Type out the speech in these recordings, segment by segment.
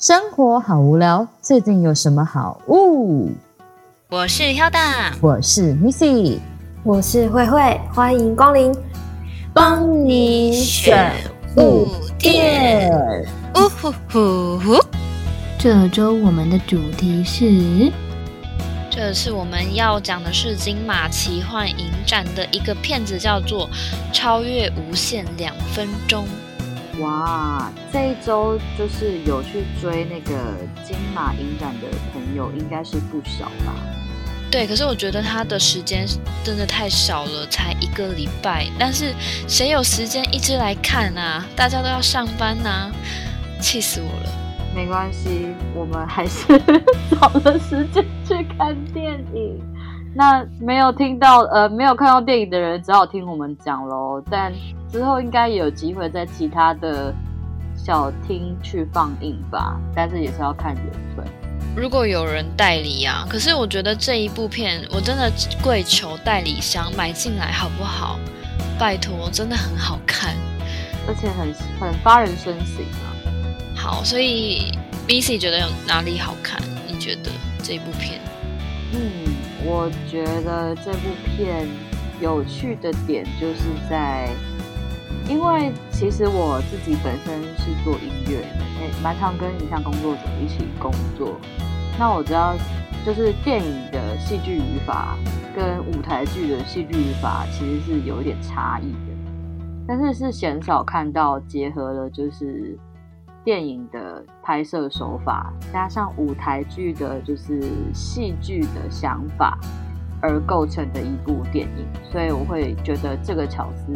生活好无聊，最近有什么好物？我是 Hilda，我是 Missy，我是慧慧，欢迎光临，帮你选物店。呜呼呼呼！这周我们的主题是，这次我们要讲的是金马奇幻影展的一个片子，叫做《超越无限两分钟》。哇，这一周就是有去追那个金马影展的朋友，应该是不少吧？对，可是我觉得他的时间真的太少了，才一个礼拜。但是谁有时间一直来看啊？大家都要上班呐、啊，气死我了！没关系，我们还是 找了时间去看电影。那没有听到呃，没有看到电影的人，只好听我们讲喽。但之后应该也有机会在其他的小厅去放映吧，但是也是要看缘分。如果有人代理啊，可是我觉得这一部片我真的跪求代理商买进来好不好？拜托，真的很好看，而且很很发人深省啊。好，所以 Missy 觉得有哪里好看？你觉得这部片？嗯，我觉得这部片有趣的点就是在。因为其实我自己本身是做音乐的，诶，蛮常跟影像工作者一起工作。那我知道，就是电影的戏剧语法跟舞台剧的戏剧语法其实是有一点差异的，但是是鲜少看到结合了就是电影的拍摄手法加上舞台剧的就是戏剧的想法而构成的一部电影，所以我会觉得这个巧思。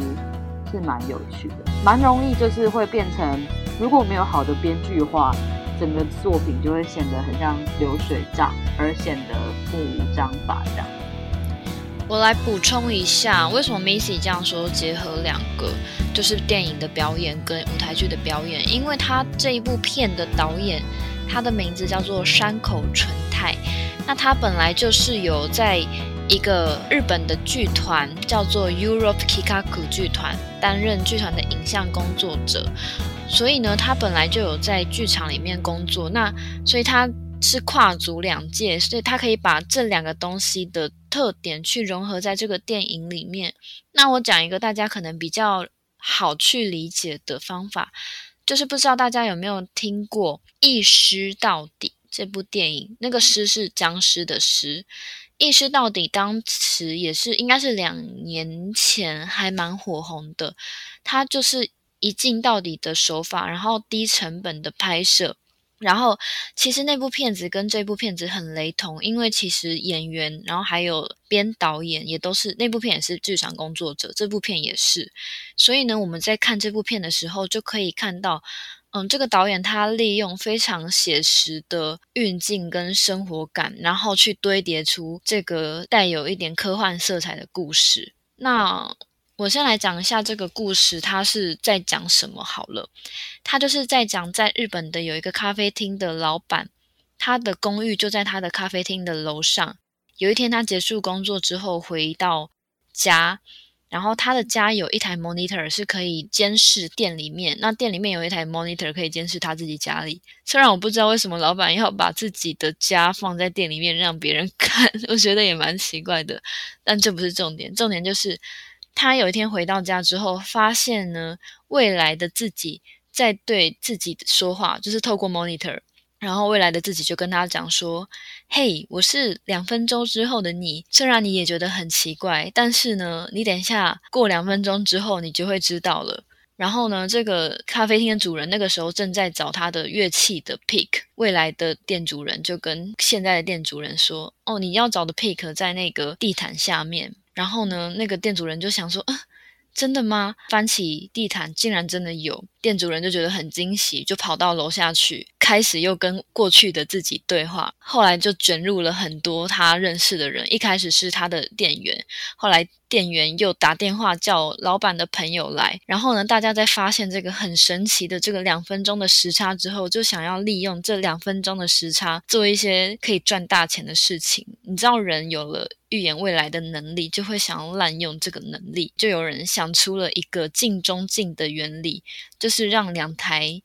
是蛮有趣的，蛮容易就是会变成，如果没有好的编剧的话，整个作品就会显得很像流水账，而显得目无章法这样。我来补充一下，为什么 Missy 这样说，结合两个就是电影的表演跟舞台剧的表演，因为他这一部片的导演，他的名字叫做山口纯太，那他本来就是有在。一个日本的剧团叫做 Europe Kikaku 剧团，担任剧团的影像工作者，所以呢，他本来就有在剧场里面工作，那所以他是跨足两界，所以他可以把这两个东西的特点去融合在这个电影里面。那我讲一个大家可能比较好去理解的方法，就是不知道大家有没有听过《一尸到底》这部电影，那个尸是僵尸的尸。一尸到底当时也是应该是两年前还蛮火红的，它就是一镜到底的手法，然后低成本的拍摄，然后其实那部片子跟这部片子很雷同，因为其实演员，然后还有编导演也都是那部片也是剧场工作者，这部片也是，所以呢，我们在看这部片的时候就可以看到。嗯，这个导演他利用非常写实的运镜跟生活感，然后去堆叠出这个带有一点科幻色彩的故事。那我先来讲一下这个故事，它是在讲什么好了。他就是在讲在日本的有一个咖啡厅的老板，他的公寓就在他的咖啡厅的楼上。有一天他结束工作之后回到家。然后他的家有一台 monitor 是可以监视店里面，那店里面有一台 monitor 可以监视他自己家里。虽然我不知道为什么老板要把自己的家放在店里面让别人看，我觉得也蛮奇怪的。但这不是重点，重点就是他有一天回到家之后，发现呢，未来的自己在对自己说话，就是透过 monitor。然后未来的自己就跟他讲说：“嘿，我是两分钟之后的你。虽然你也觉得很奇怪，但是呢，你等一下过两分钟之后，你就会知道了。”然后呢，这个咖啡厅的主人那个时候正在找他的乐器的 pick。未来的店主人就跟现在的店主人说：“哦，你要找的 pick 在那个地毯下面。”然后呢，那个店主人就想说：“啊。”真的吗？翻起地毯，竟然真的有。店主人就觉得很惊喜，就跑到楼下去，开始又跟过去的自己对话。后来就卷入了很多他认识的人。一开始是他的店员，后来店员又打电话叫老板的朋友来。然后呢，大家在发现这个很神奇的这个两分钟的时差之后，就想要利用这两分钟的时差做一些可以赚大钱的事情。你知道，人有了。预言未来的能力，就会想要滥用这个能力。就有人想出了一个镜中镜的原理，就是让两台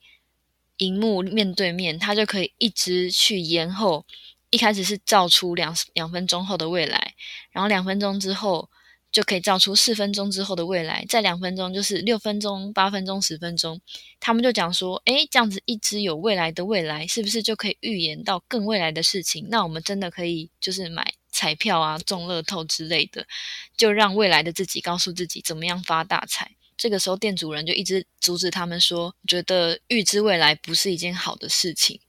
荧幕面对面，他就可以一直去延后。一开始是照出两两分钟后的未来，然后两分钟之后就可以照出四分钟之后的未来，再两分钟就是六分钟、八分钟、十分钟。他们就讲说，诶，这样子一直有未来的未来，是不是就可以预言到更未来的事情？那我们真的可以就是买彩票啊、中乐透之类的，就让未来的自己告诉自己怎么样发大财。这个时候店主人就一直阻止他们说，觉得预知未来不是一件好的事情。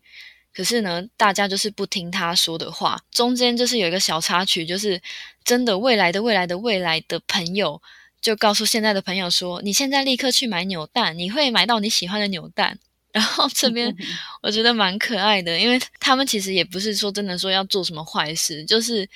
可是呢，大家就是不听他说的话。中间就是有一个小插曲，就是真的未来的未来的未来的朋友就告诉现在的朋友说：“你现在立刻去买扭蛋，你会买到你喜欢的扭蛋。”然后这边 我觉得蛮可爱的，因为他们其实也不是说真的说要做什么坏事，就是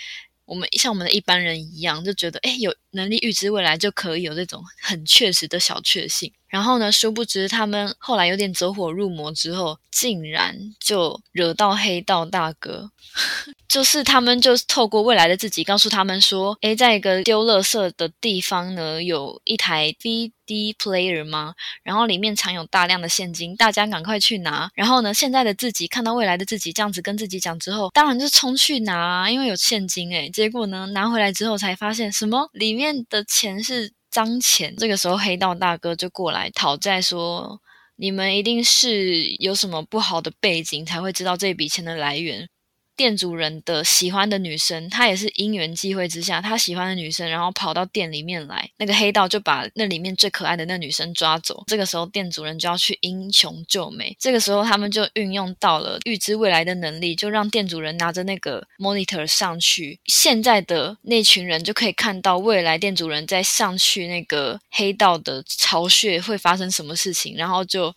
我们像我们的一般人一样，就觉得诶，有能力预知未来就可以有这种很确实的小确幸。然后呢，殊不知他们后来有点走火入魔之后，竟然就惹到黑道大哥。就是他们就透过未来的自己告诉他们说：“诶，在一个丢垃圾的地方呢，有一台 VD player 吗？然后里面藏有大量的现金，大家赶快去拿。然后呢，现在的自己看到未来的自己这样子跟自己讲之后，当然就冲去拿，因为有现金。诶，结果呢，拿回来之后才发现什么？里面面的钱是。”脏钱，这个时候黑道大哥就过来讨债，说：“你们一定是有什么不好的背景，才会知道这笔钱的来源。”店主人的喜欢的女生，她也是因缘际会之下，她喜欢的女生，然后跑到店里面来，那个黑道就把那里面最可爱的那女生抓走。这个时候，店主人就要去英雄救美。这个时候，他们就运用到了预知未来的能力，就让店主人拿着那个 monitor 上去，现在的那群人就可以看到未来店主人在上去那个黑道的巢穴会发生什么事情，然后就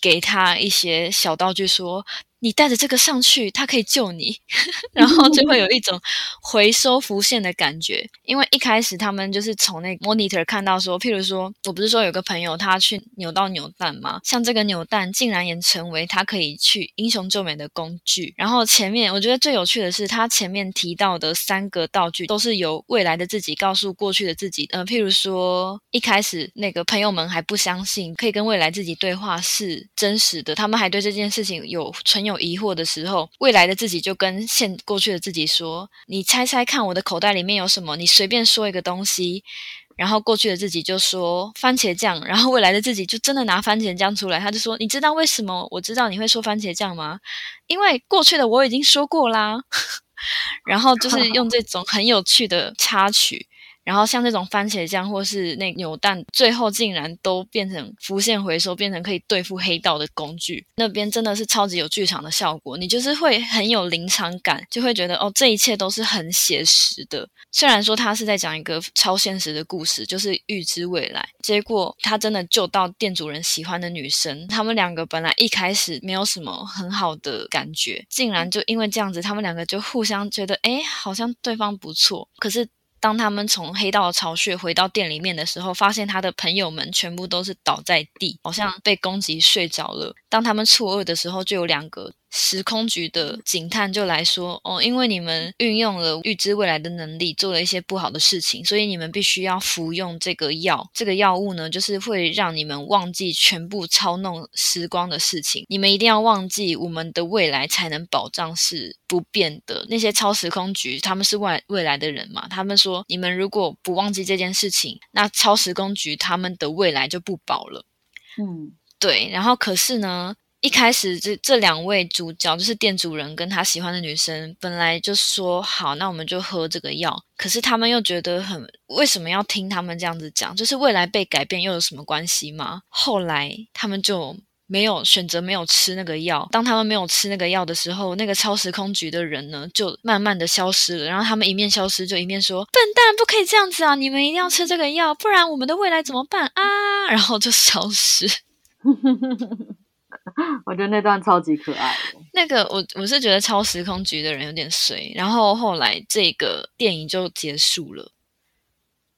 给他一些小道具说。你带着这个上去，他可以救你，然后就会有一种回收浮现的感觉。因为一开始他们就是从那个 monitor 看到说，譬如说我不是说有个朋友他去扭到扭蛋吗？像这个扭蛋竟然也成为他可以去英雄救美的工具。然后前面我觉得最有趣的是，他前面提到的三个道具都是由未来的自己告诉过去的自己。呃，譬如说一开始那个朋友们还不相信可以跟未来自己对话是真实的，他们还对这件事情有存。有疑惑的时候，未来的自己就跟现过去的自己说：“你猜猜看，我的口袋里面有什么？你随便说一个东西。”然后过去的自己就说：“番茄酱。”然后未来的自己就真的拿番茄酱出来，他就说：“你知道为什么我知道你会说番茄酱吗？因为过去的我已经说过啦。”然后就是用这种很有趣的插曲。然后像这种番茄酱或是那扭蛋，最后竟然都变成浮现回收，变成可以对付黑道的工具。那边真的是超级有剧场的效果，你就是会很有临场感，就会觉得哦，这一切都是很写实的。虽然说他是在讲一个超现实的故事，就是预知未来，结果他真的救到店主人喜欢的女生。他们两个本来一开始没有什么很好的感觉，竟然就因为这样子，他们两个就互相觉得，诶，好像对方不错。可是。当他们从黑道巢穴回到店里面的时候，发现他的朋友们全部都是倒在地，好像被攻击睡着了。当他们错愕的时候，就有两个。时空局的警探就来说：“哦，因为你们运用了预知未来的能力，做了一些不好的事情，所以你们必须要服用这个药。这个药物呢，就是会让你们忘记全部操弄时光的事情。你们一定要忘记我们的未来，才能保障是不变的。那些超时空局他们是未未来的人嘛？他们说，你们如果不忘记这件事情，那超时空局他们的未来就不保了。嗯，对。然后可是呢？”一开始这这两位主角就是店主人跟他喜欢的女生，本来就说好，那我们就喝这个药。可是他们又觉得很，为什么要听他们这样子讲？就是未来被改变又有什么关系吗？后来他们就没有选择没有吃那个药。当他们没有吃那个药的时候，那个超时空局的人呢，就慢慢的消失了。然后他们一面消失，就一面说：“笨蛋，不可以这样子啊！你们一定要吃这个药，不然我们的未来怎么办啊？”然后就消失。我觉得那段超级可爱。那个我我是觉得超时空局的人有点衰，然后后来这个电影就结束了。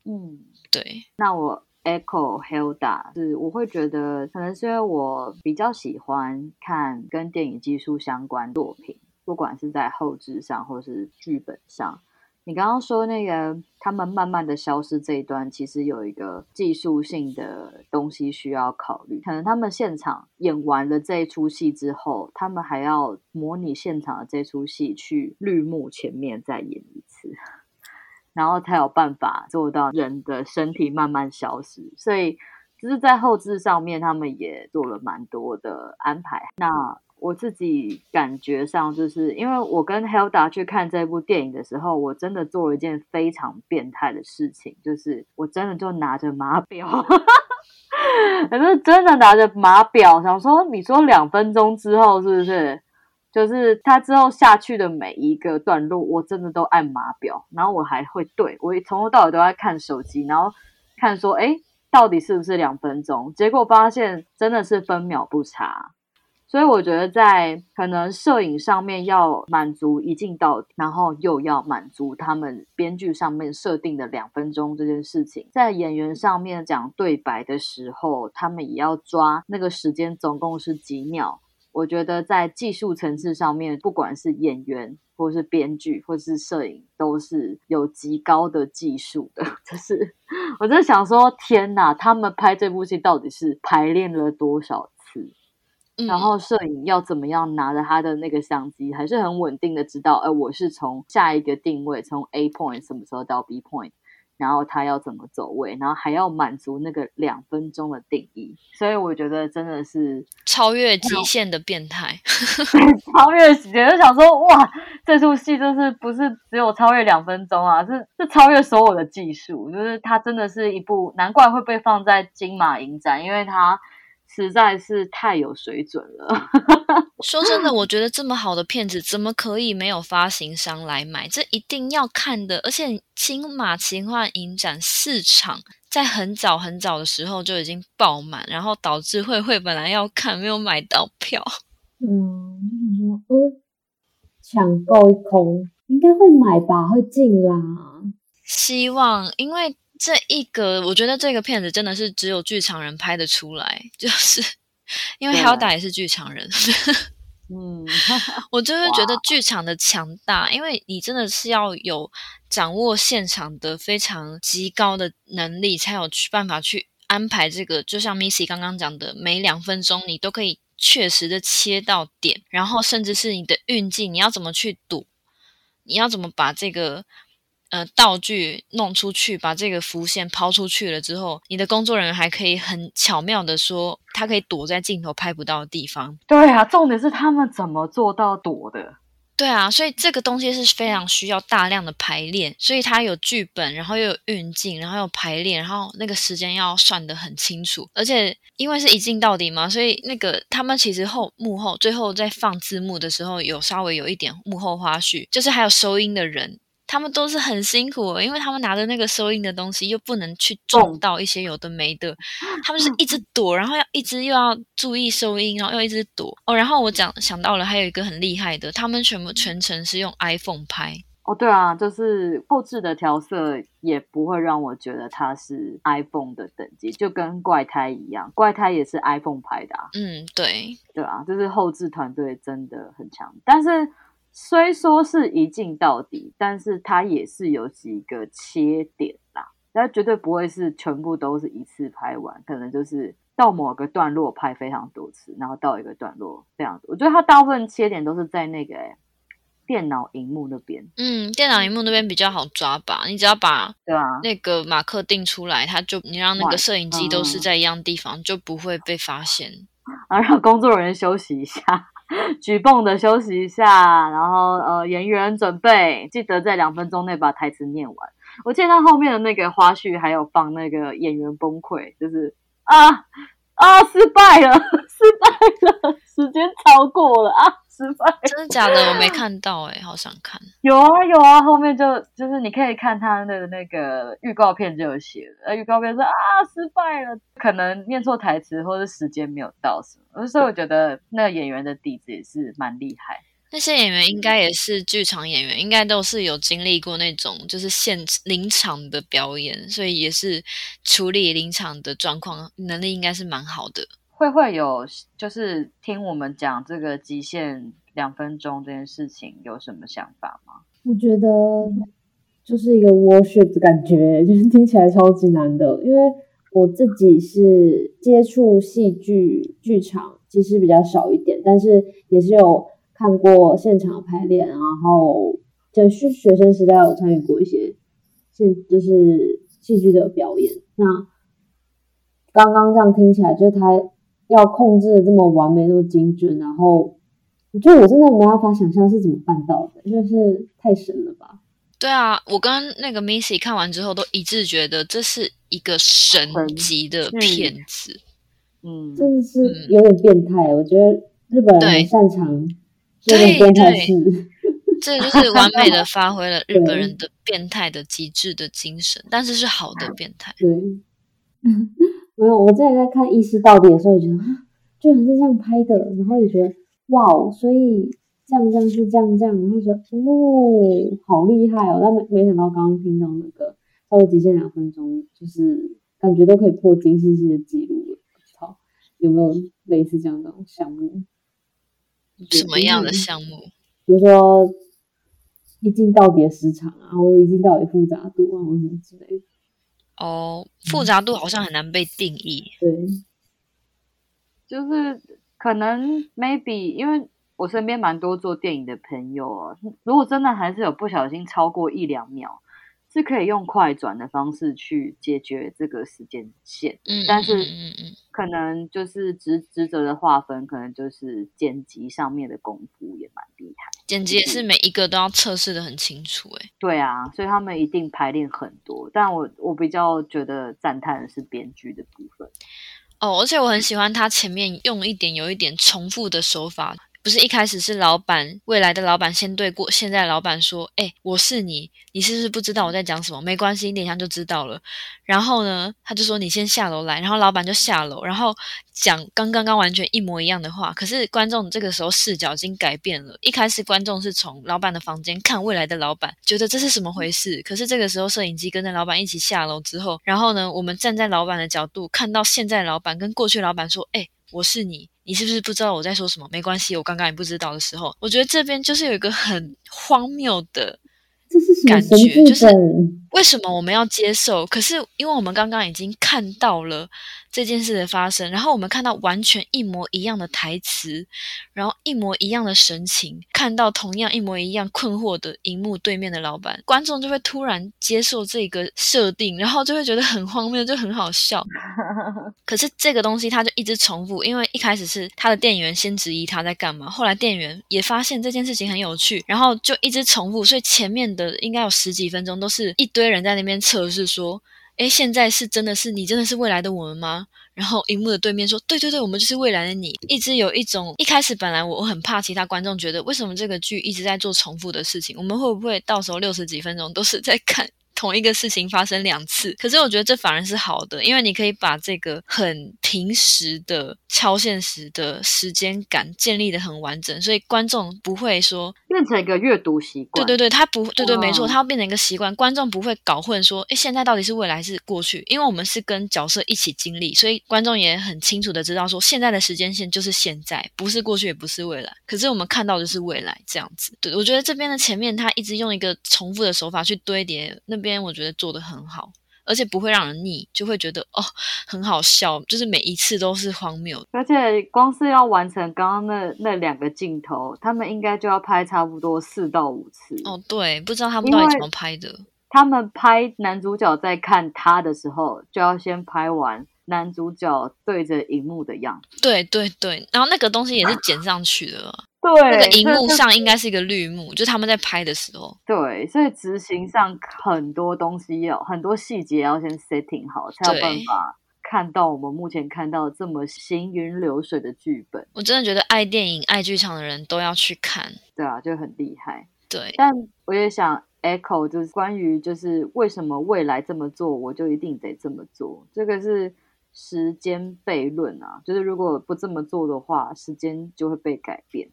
嗯，对。那我 echo Hilda 是我会觉得，可能是因为我比较喜欢看跟电影技术相关作品，不管是在后置上或是剧本上，你刚刚说那个他们慢慢的消失这一段，其实有一个技术性的东西需要考虑。可能他们现场演完了这一出戏之后，他们还要模拟现场的这出戏去绿幕前面再演一次，然后才有办法做到人的身体慢慢消失。所以就是在后置上面，他们也做了蛮多的安排。那我自己感觉上，就是因为我跟 Hilda 去看这部电影的时候，我真的做了一件非常变态的事情，就是我真的就拿着码表，可是真的拿着码表，想说，你说两分钟之后是不是？就是他之后下去的每一个段落，我真的都按码表，然后我还会对，我从头到尾都在看手机，然后看说，哎，到底是不是两分钟？结果发现真的是分秒不差。所以我觉得，在可能摄影上面要满足一镜到底，然后又要满足他们编剧上面设定的两分钟这件事情，在演员上面讲对白的时候，他们也要抓那个时间，总共是几秒。我觉得在技术层次上面，不管是演员，或是编剧，或是摄影，都是有极高的技术的。就是我在想说，天哪，他们拍这部戏到底是排练了多少次？然后摄影要怎么样拿着他的那个相机，还是很稳定的知道，呃，我是从下一个定位，从 A point 什么时候到 B point，然后他要怎么走位，然后还要满足那个两分钟的定义，所以我觉得真的是超越极 限的变态，超越极限，就想说哇，这出戏就是不是只有超越两分钟啊，是是超越所有的技术，就是它真的是一部，难怪会被放在金马影展，因为它。实在是太有水准了。说真的，我觉得这么好的片子，怎么可以没有发行商来买？这一定要看的。而且金马奇幻影展市场，在很早很早的时候就已经爆满，然后导致慧慧本来要看，没有买到票。嗯，我想说，呃，抢购一空，应该会买吧，会进啦。希望，因为。这一个，我觉得这个片子真的是只有剧场人拍得出来，就是因为 Hilda 也是剧场人，嗯，我就会觉得剧场的强大，因为你真的是要有掌握现场的非常极高的能力，才有去办法去安排这个。就像 Missy 刚刚讲的，每两分钟你都可以确实的切到点，然后甚至是你的运镜，你要怎么去赌，你要怎么把这个。呃，道具弄出去，把这个浮线抛出去了之后，你的工作人员还可以很巧妙的说，他可以躲在镜头拍不到的地方。对啊，重点是他们怎么做到躲的？对啊，所以这个东西是非常需要大量的排练，所以它有剧本，然后又有运镜，然后又有排练，然后那个时间要算得很清楚。而且因为是一镜到底嘛，所以那个他们其实后幕后最后在放字幕的时候，有稍微有一点幕后花絮，就是还有收音的人。他们都是很辛苦的，因为他们拿着那个收音的东西，又不能去撞到一些有的没的，他们是一直躲，然后要一直又要注意收音，然后又一直躲哦。然后我讲想到了，还有一个很厉害的，他们全部全程是用 iPhone 拍哦。对啊，就是后置的调色也不会让我觉得它是 iPhone 的等级，就跟怪胎一样，怪胎也是 iPhone 拍的啊。嗯，对，对啊，就是后置团队真的很强，但是。虽说是一镜到底，但是它也是有几个切点啦。它绝对不会是全部都是一次拍完，可能就是到某个段落拍非常多次，然后到一个段落这样子。我觉得它大部分切点都是在那个诶电脑荧幕那边。嗯，电脑荧幕那边比较好抓吧？你只要把对啊那个马克定出来，它就你让那个摄影机都是在一样地方，就不会被发现。然 后让工作人员休息一下。举泵的休息一下，然后呃，演员准备，记得在两分钟内把台词念完。我记得他后面的那个花絮还有放那个演员崩溃，就是啊啊，失败了，失败了，时间超过了啊失败。真的假的？我没看到哎、好想看。有啊有啊，后面就就是你可以看他的那个预告片就有写了，呃，预告片说啊失败了，可能念错台词或者时间没有到什么，所以我觉得那个演员的底子也是蛮厉害。那些演员应该也是剧场演员，应该都是有经历过那种就是现临场的表演，所以也是处理临场的状况能力应该是蛮好的。会会有，就是听我们讲这个极限两分钟这件事情，有什么想法吗？我觉得就是一个 worship 的感觉，就是听起来超级难的。因为我自己是接触戏剧剧场，其实比较少一点，但是也是有看过现场排练，然后就是学生时代有参与过一些现就是戏剧的表演。那刚刚这样听起来，就是他要控制的这么完美、这么精准，然后我觉得我真的没办法想象是怎么办到的，就是太神了吧。对啊，我跟那个 Missy 看完之后都一致觉得这是一个神级的片子，嗯，真的是有点变态。我觉得日本人很擅长这种变态事，这就是完美的发挥了日本 人的变态的极致的精神，但是是好的变态。对，没有，我之前在看《异世到底》的时候，也觉得啊，居然是这样拍的，然后也觉得哇哦，所以。这样这样是这样这样，然后觉得哦，好厉害哦！但没没想到刚刚听到那个稍微极限两分钟，就是感觉都可以破吉尼斯世界纪录了。好，有没有类似这样的项目？什么样的项目？比如说一镜到底的时长啊，或者一镜到底复杂度啊，或什么之类的。哦，复杂度好像很难被定义。对，就是可能 maybe 因为。我身边蛮多做电影的朋友哦，如果真的还是有不小心超过一两秒，是可以用快转的方式去解决这个时间线。嗯，但是可能就是职职责的划分，可能就是剪辑上面的功夫也蛮厉害。剪辑也是每一个都要测试的很清楚，哎。对啊，所以他们一定排练很多。但我我比较觉得赞叹的是编剧的部分。哦，而且我很喜欢他前面用一点有一点重复的手法。不是一开始是老板，未来的老板先对过现在老板说：“哎，我是你，你是不是不知道我在讲什么？没关系，你等一下就知道了。”然后呢，他就说：“你先下楼来。”然后老板就下楼，然后讲刚刚刚完全一模一样的话。可是观众这个时候视角已经改变了，一开始观众是从老板的房间看未来的老板，觉得这是什么回事？可是这个时候摄影机跟着老板一起下楼之后，然后呢，我们站在老板的角度看到现在老板跟过去老板说：“哎。”我是你，你是不是不知道我在说什么？没关系，我刚刚也不知道的时候，我觉得这边就是有一个很荒谬的感觉，就是为什么我们要接受？可是因为我们刚刚已经看到了。这件事的发生，然后我们看到完全一模一样的台词，然后一模一样的神情，看到同样一模一样困惑的荧幕对面的老板，观众就会突然接受这个设定，然后就会觉得很荒谬，就很好笑。可是这个东西它就一直重复，因为一开始是他的店员先质疑他在干嘛，后来店员也发现这件事情很有趣，然后就一直重复，所以前面的应该有十几分钟都是一堆堆人在那边测试说。诶，现在是真的是你，真的是未来的我们吗？然后荧幕的对面说，对对对，我们就是未来的你。一直有一种，一开始本来我很怕其他观众觉得，为什么这个剧一直在做重复的事情？我们会不会到时候六十几分钟都是在看？同一个事情发生两次，可是我觉得这反而是好的，因为你可以把这个很平时的、超现实的时间感建立得很完整，所以观众不会说变成一个阅读习惯。对对对，他不对对，没错，他要变成一个习惯，观众不会搞混说，哎，现在到底是未来还是过去？因为我们是跟角色一起经历，所以观众也很清楚的知道说，现在的时间线就是现在，不是过去，也不是未来。可是我们看到的是未来这样子。对，我觉得这边的前面他一直用一个重复的手法去堆叠那边。我觉得做的很好，而且不会让人腻，就会觉得哦很好笑，就是每一次都是荒谬。而且光是要完成刚刚那那两个镜头，他们应该就要拍差不多四到五次。哦，对，不知道他们到底怎么拍的。他们拍男主角在看他的时候，就要先拍完男主角对着荧幕的样子。对对对，然后那个东西也是剪上去的。啊对，那个荧幕上应该是一个绿幕，就他们在拍的时候。对，所以执行上很多东西要很多细节要先 setting 好，才有办法看到我们目前看到这么行云流水的剧本。我真的觉得爱电影、爱剧场的人都要去看。对啊，就很厉害。对，但我也想 echo，就是关于就是为什么未来这么做，我就一定得这么做。这个是。时间悖论啊，就是如果不这么做的话，时间就会被改变。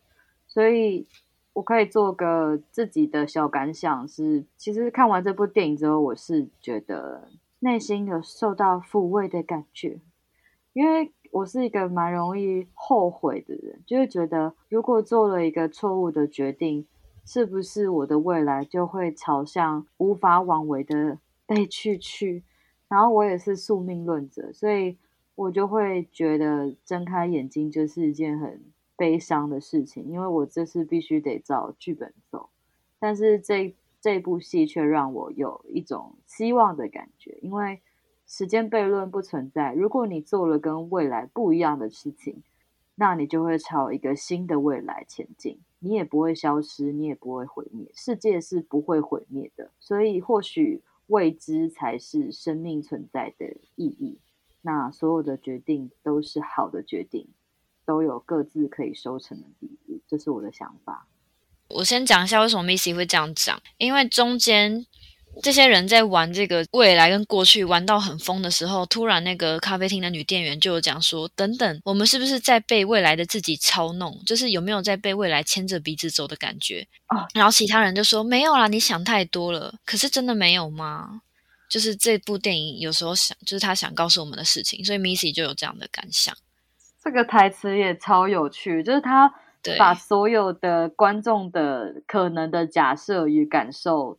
所以我可以做个自己的小感想是，其实看完这部电影之后，我是觉得内心有受到抚慰的感觉，因为我是一个蛮容易后悔的人，就是觉得如果做了一个错误的决定，是不是我的未来就会朝向无法挽回的被去去？然后我也是宿命论者，所以我就会觉得睁开眼睛就是一件很悲伤的事情，因为我这次必须得照剧本走。但是这这部戏却让我有一种希望的感觉，因为时间悖论不存在。如果你做了跟未来不一样的事情，那你就会朝一个新的未来前进。你也不会消失，你也不会毁灭，世界是不会毁灭的。所以或许未知才是生命存在的意义。那所有的决定都是好的决定，都有各自可以收成的地步。这是我的想法。我先讲一下为什么 Missy 会这样讲，因为中间这些人在玩这个未来跟过去玩到很疯的时候，突然那个咖啡厅的女店员就有讲说：“等等，我们是不是在被未来的自己操弄？就是有没有在被未来牵着鼻子走的感觉？”哦，然后其他人就说：“没有啦，你想太多了。”可是真的没有吗？就是这部电影有时候想，就是他想告诉我们的事情，所以 Missy 就有这样的感想。这个台词也超有趣，就是他。把所有的观众的可能的假设与感受，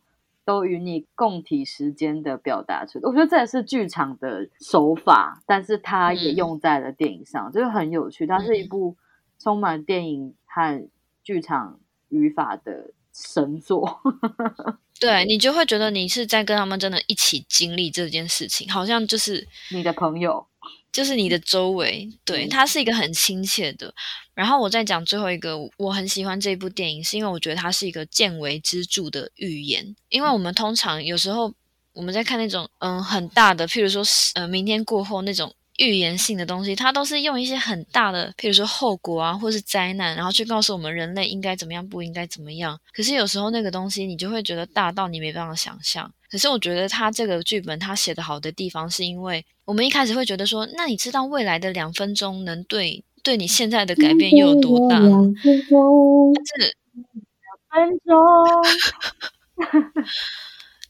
都与你共体时间的表达出。我觉得这也是剧场的手法，但是它也用在了电影上，就、是、很有趣。它是一部充满电影和剧场语法的神作。对，你就会觉得你是在跟他们真的一起经历这件事情，好像就是你的朋友。就是你的周围，对，它是一个很亲切的。然后我再讲最后一个，我很喜欢这部电影，是因为我觉得它是一个见微知著的预言。因为我们通常有时候我们在看那种嗯很大的，譬如说呃明天过后那种。预言性的东西，它都是用一些很大的，譬如说后果啊，或是灾难，然后去告诉我们人类应该怎么样，不应该怎么样。可是有时候那个东西，你就会觉得大到你没办法想象。可是我觉得他这个剧本他写的好的地方，是因为我们一开始会觉得说，那你知道未来的两分钟能对对你现在的改变又有多大？两分钟，是两分钟。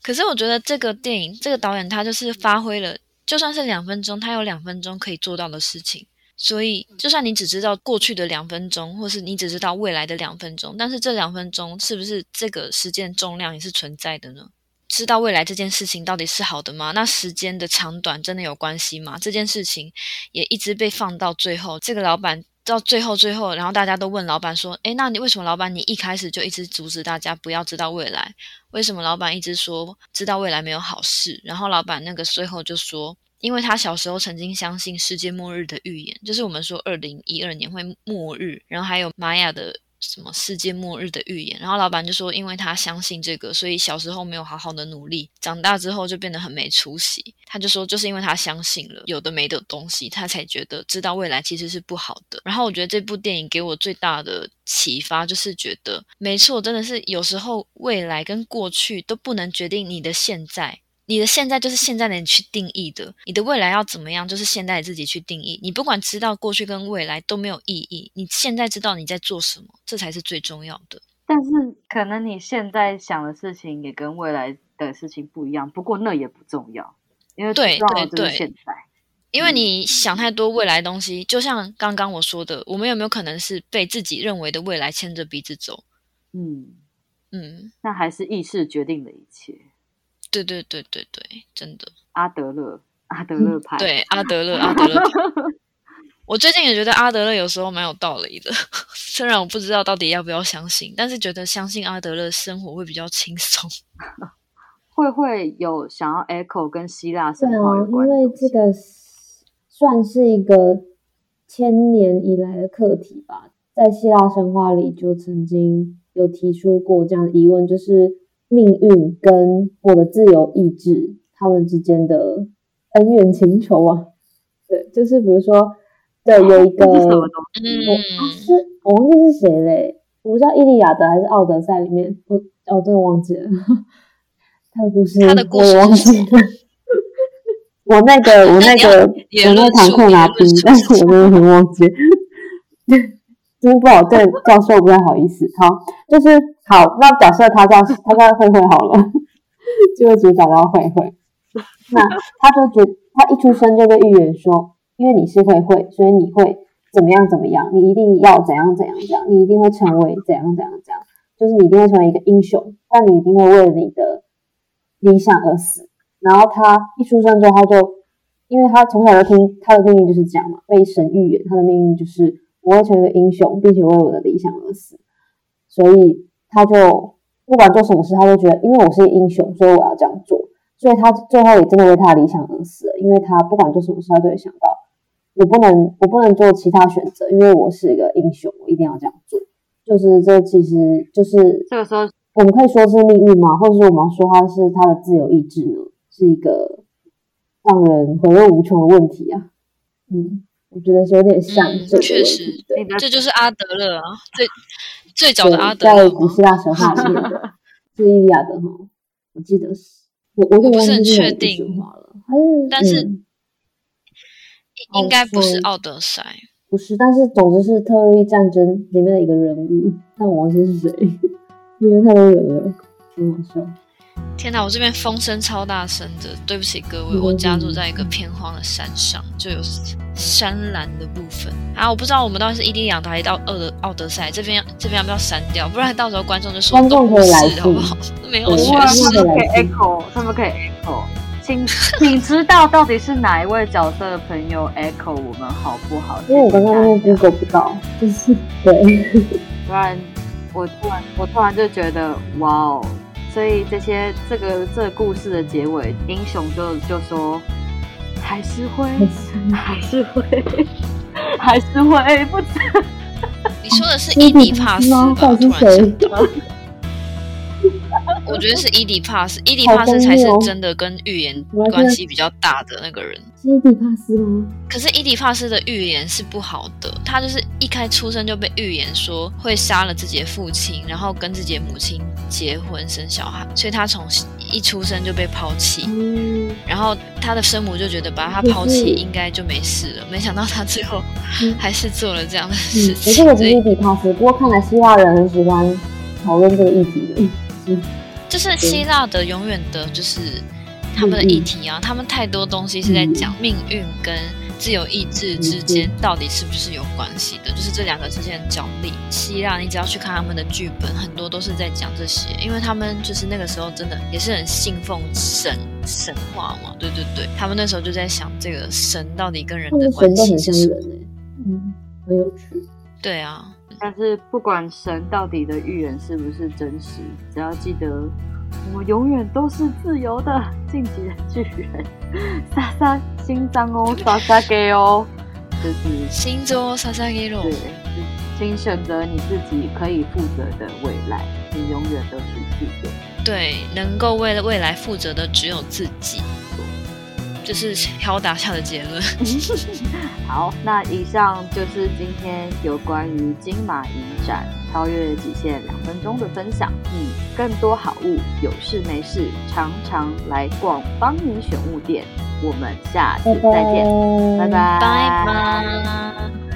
可是我觉得这个电影，这个导演他就是发挥了。就算是两分钟，他有两分钟可以做到的事情。所以，就算你只知道过去的两分钟，或是你只知道未来的两分钟，但是这两分钟是不是这个时间重量也是存在的呢？知道未来这件事情到底是好的吗？那时间的长短真的有关系吗？这件事情也一直被放到最后。这个老板到最后最后，然后大家都问老板说：“诶，那你为什么老板你一开始就一直阻止大家不要知道未来？为什么老板一直说知道未来没有好事？”然后老板那个最后就说。因为他小时候曾经相信世界末日的预言，就是我们说二零一二年会末日，然后还有玛雅的什么世界末日的预言，然后老板就说，因为他相信这个，所以小时候没有好好的努力，长大之后就变得很没出息。他就说，就是因为他相信了有的没的东西，他才觉得知道未来其实是不好的。然后我觉得这部电影给我最大的启发就是觉得，没错，真的是有时候未来跟过去都不能决定你的现在。你的现在就是现在的你去定义的，你的未来要怎么样，就是现在的自己去定义。你不管知道过去跟未来都没有意义，你现在知道你在做什么，这才是最重要的。但是可能你现在想的事情也跟未来的事情不一样，不过那也不重要，因为对对对，现在，因为你想太多未来的东西，就像刚刚我说的，我们有没有可能是被自己认为的未来牵着鼻子走？嗯嗯，那还是意识决定了一切。对对对对对，真的。阿德勒，阿德勒派。对，阿德勒，阿德勒。我最近也觉得阿德勒有时候蛮有道理的，虽然我不知道到底要不要相信，但是觉得相信阿德勒生活会比较轻松。会会有想要 echo 跟希腊神话有关，因为这个算是一个千年以来的课题吧，在希腊神话里就曾经有提出过这样的疑问，就是。命运跟我的自由意志，他们之间的恩怨情仇啊，对，就是比如说，对，有一个，我是我忘记是谁嘞，我不知道《伊利亚德》还是《奥德赛》里面，我哦，真的忘记了。他的故事，他的故事我忘记了，我那个我那个我那个坦克拿兵，但是 我真的很忘记。真不好，对教授不太好意思。好，就是好，那假设他叫他叫慧慧好了，就会主找到慧慧。那他就觉他一出生就被预言说，因为你是慧慧，所以你会怎么样怎么样，你一定要怎样怎样怎样，你一定会成为怎样怎样怎样。就是你一定会成为一个英雄，但你一定会为了你的理想而死。然后他一出生之后，他就因为他从小就听他的命运就是这样嘛，被神预言，他的命运就是我会成为一个英雄，并且为我的理想而死。所以他就不管做什么事，他都觉得，因为我是英雄，所以我要这样做。所以他最后也真的为他的理想而死了，因为他不管做什么事，他都会想到，我不能，我不能做其他选择，因为我是一个英雄，我一定要这样做。就是这其实就是这个时候，我们可以说是命运吗？或者是我们要说他是他的自由意志呢？是一个让人回味无穷的问题啊。嗯，我觉得是有点像这。确实，对，这就是阿德勒啊，最最早的阿德勒在古希腊神话里面的，是伊利亚德哈，我记得是。我我不是很确定，但是应该不是奥德赛，不是，但是总之是特洛伊战争里面的一个人物，但我忘记是谁，因为太多人了，很好笑。天哪，我这边风声超大声的，对不起各位，我家住在一个偏荒的山上，就有山岚的部分啊，我不知道我们到底是伊利亚德还是到奥德奥德赛，这边这边要不要删掉？不然到时候观众就说观众可以来好不好？没有学识，他们可以 echo，他们可以 echo，请 请知道到底是哪一位角色的朋友 echo 我们好不好？因为我刚刚那个 Google 不到，就是对，不然我突然我突然就觉得哇哦。所以这些这个这个故事的结尾，英雄就就说还是会 还是会 还是会不。你说的是伊底帕斯吧？突然想到。我觉得是伊迪帕斯，伊迪帕斯才是真的跟预言关系比较大的那个人。是伊迪帕斯吗？可是伊迪帕斯的预言是不好的，他就是一开出生就被预言说会杀了自己的父亲，然后跟自己的母亲结婚生小孩，所以他从一出生就被抛弃。嗯，然后他的生母就觉得把他抛弃应该就没事了，没想到他最后 还是做了这样的事情。这个是伊底帕斯，不过看来希腊人很喜欢讨论这个议题的。嗯就是希腊的永远的，就是他们的议题啊，他们太多东西是在讲命运跟自由意志之间到底是不是有关系的，就是这两个之间的角力。希腊，你只要去看他们的剧本，很多都是在讲这些，因为他们就是那个时候真的也是很信奉神神话嘛，对对对，他们那时候就在想这个神到底跟人的关系是什么？嗯，很有趣。对啊。但是不管神到底的预言是不是真实，只要记得我们永远都是自由的。晋级的巨人，莎莎心脏哦，莎莎给哦，就是心脏撒撒给哦。对，请选择你自己可以负责的未来，你永远都是自由。对，能够为了未来负责的只有自己。这是飘打下的结论。好，那以上就是今天有关于金马影展超越极限两分钟的分享。嗯，更多好物，有事没事常常来逛帮你选物店。我们下次再见，拜拜，拜拜。